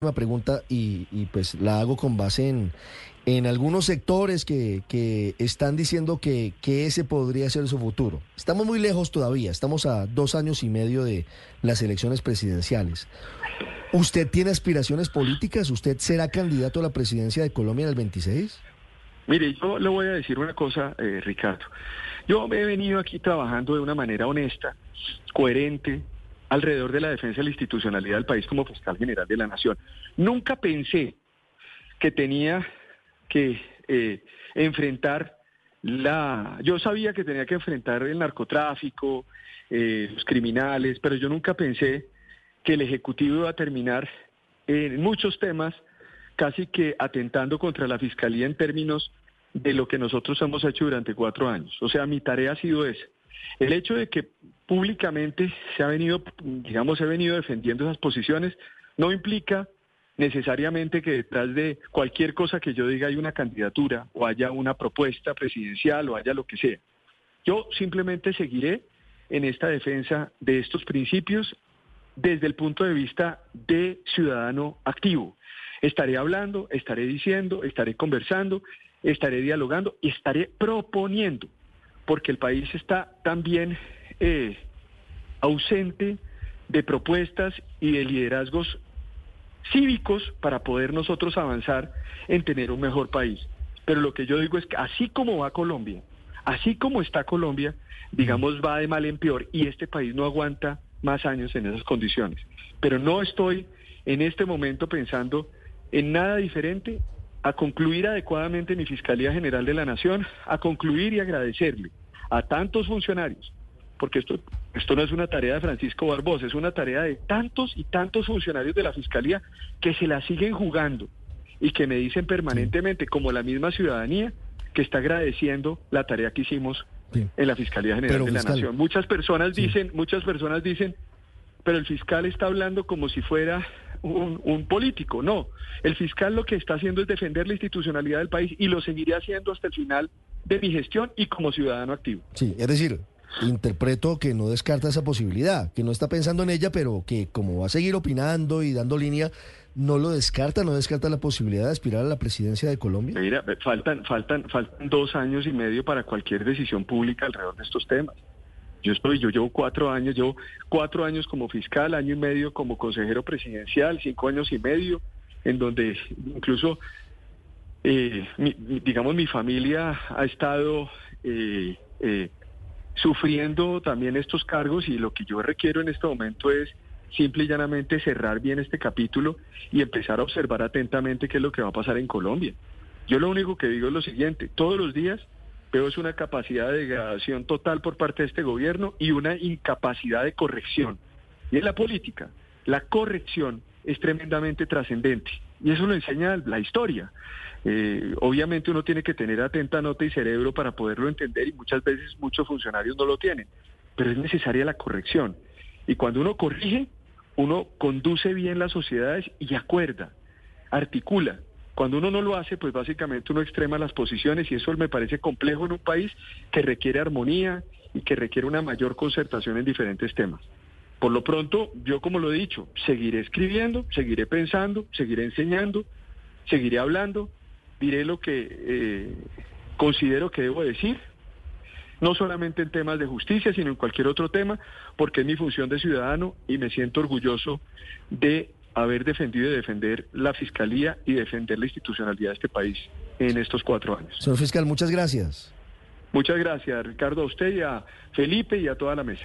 Una pregunta y, y, pues la hago con base en, en algunos sectores que, que están diciendo que, que, ese podría ser su futuro. Estamos muy lejos todavía, estamos a dos años y medio de las elecciones presidenciales. ¿Usted tiene aspiraciones políticas? ¿Usted será candidato a la presidencia de Colombia en el 26? Mire, yo le voy a decir una cosa, eh, Ricardo. Yo he venido aquí trabajando de una manera honesta, coherente, alrededor de la defensa de la institucionalidad del país como fiscal general de la nación. Nunca pensé que tenía que eh, enfrentar la... Yo sabía que tenía que enfrentar el narcotráfico, eh, los criminales, pero yo nunca pensé que el Ejecutivo iba a terminar en muchos temas casi que atentando contra la Fiscalía en términos de lo que nosotros hemos hecho durante cuatro años. O sea, mi tarea ha sido esa. El hecho de que públicamente se ha venido, digamos, ha venido defendiendo esas posiciones no implica necesariamente que detrás de cualquier cosa que yo diga hay una candidatura o haya una propuesta presidencial o haya lo que sea. Yo simplemente seguiré en esta defensa de estos principios desde el punto de vista de ciudadano activo. Estaré hablando, estaré diciendo, estaré conversando, estaré dialogando estaré proponiendo porque el país está también eh, ausente de propuestas y de liderazgos cívicos para poder nosotros avanzar en tener un mejor país. Pero lo que yo digo es que así como va Colombia, así como está Colombia, digamos, va de mal en peor y este país no aguanta más años en esas condiciones. Pero no estoy en este momento pensando en nada diferente a concluir adecuadamente mi Fiscalía General de la Nación, a concluir y agradecerle a tantos funcionarios, porque esto, esto no es una tarea de Francisco Barbosa, es una tarea de tantos y tantos funcionarios de la Fiscalía que se la siguen jugando y que me dicen permanentemente, como la misma ciudadanía, que está agradeciendo la tarea que hicimos en la Fiscalía General de la Nación. Muchas personas dicen, muchas personas dicen, pero el fiscal está hablando como si fuera un, un, político. No, el fiscal lo que está haciendo es defender la institucionalidad del país y lo seguiré haciendo hasta el final de mi gestión y como ciudadano activo. Sí, es decir, interpreto que no descarta esa posibilidad, que no está pensando en ella, pero que como va a seguir opinando y dando línea, no lo descarta, no descarta la posibilidad de aspirar a la presidencia de Colombia. Mira, faltan, faltan, faltan dos años y medio para cualquier decisión pública alrededor de estos temas. Yo estoy, yo llevo cuatro años, llevo cuatro años como fiscal, año y medio como consejero presidencial, cinco años y medio, en donde incluso, eh, digamos, mi familia ha estado eh, eh, sufriendo también estos cargos y lo que yo requiero en este momento es simple y llanamente cerrar bien este capítulo y empezar a observar atentamente qué es lo que va a pasar en Colombia. Yo lo único que digo es lo siguiente, todos los días veo es una capacidad de degradación total por parte de este gobierno y una incapacidad de corrección. Y en la política, la corrección es tremendamente trascendente. Y eso lo enseña la historia. Eh, obviamente uno tiene que tener atenta nota y cerebro para poderlo entender y muchas veces muchos funcionarios no lo tienen. Pero es necesaria la corrección. Y cuando uno corrige, uno conduce bien las sociedades y acuerda, articula. Cuando uno no lo hace, pues básicamente uno extrema las posiciones y eso me parece complejo en un país que requiere armonía y que requiere una mayor concertación en diferentes temas. Por lo pronto, yo como lo he dicho, seguiré escribiendo, seguiré pensando, seguiré enseñando, seguiré hablando, diré lo que eh, considero que debo decir, no solamente en temas de justicia, sino en cualquier otro tema, porque es mi función de ciudadano y me siento orgulloso de haber defendido y defender la Fiscalía y defender la institucionalidad de este país en estos cuatro años. Señor fiscal, muchas gracias. Muchas gracias, Ricardo, a usted y a Felipe y a toda la mesa.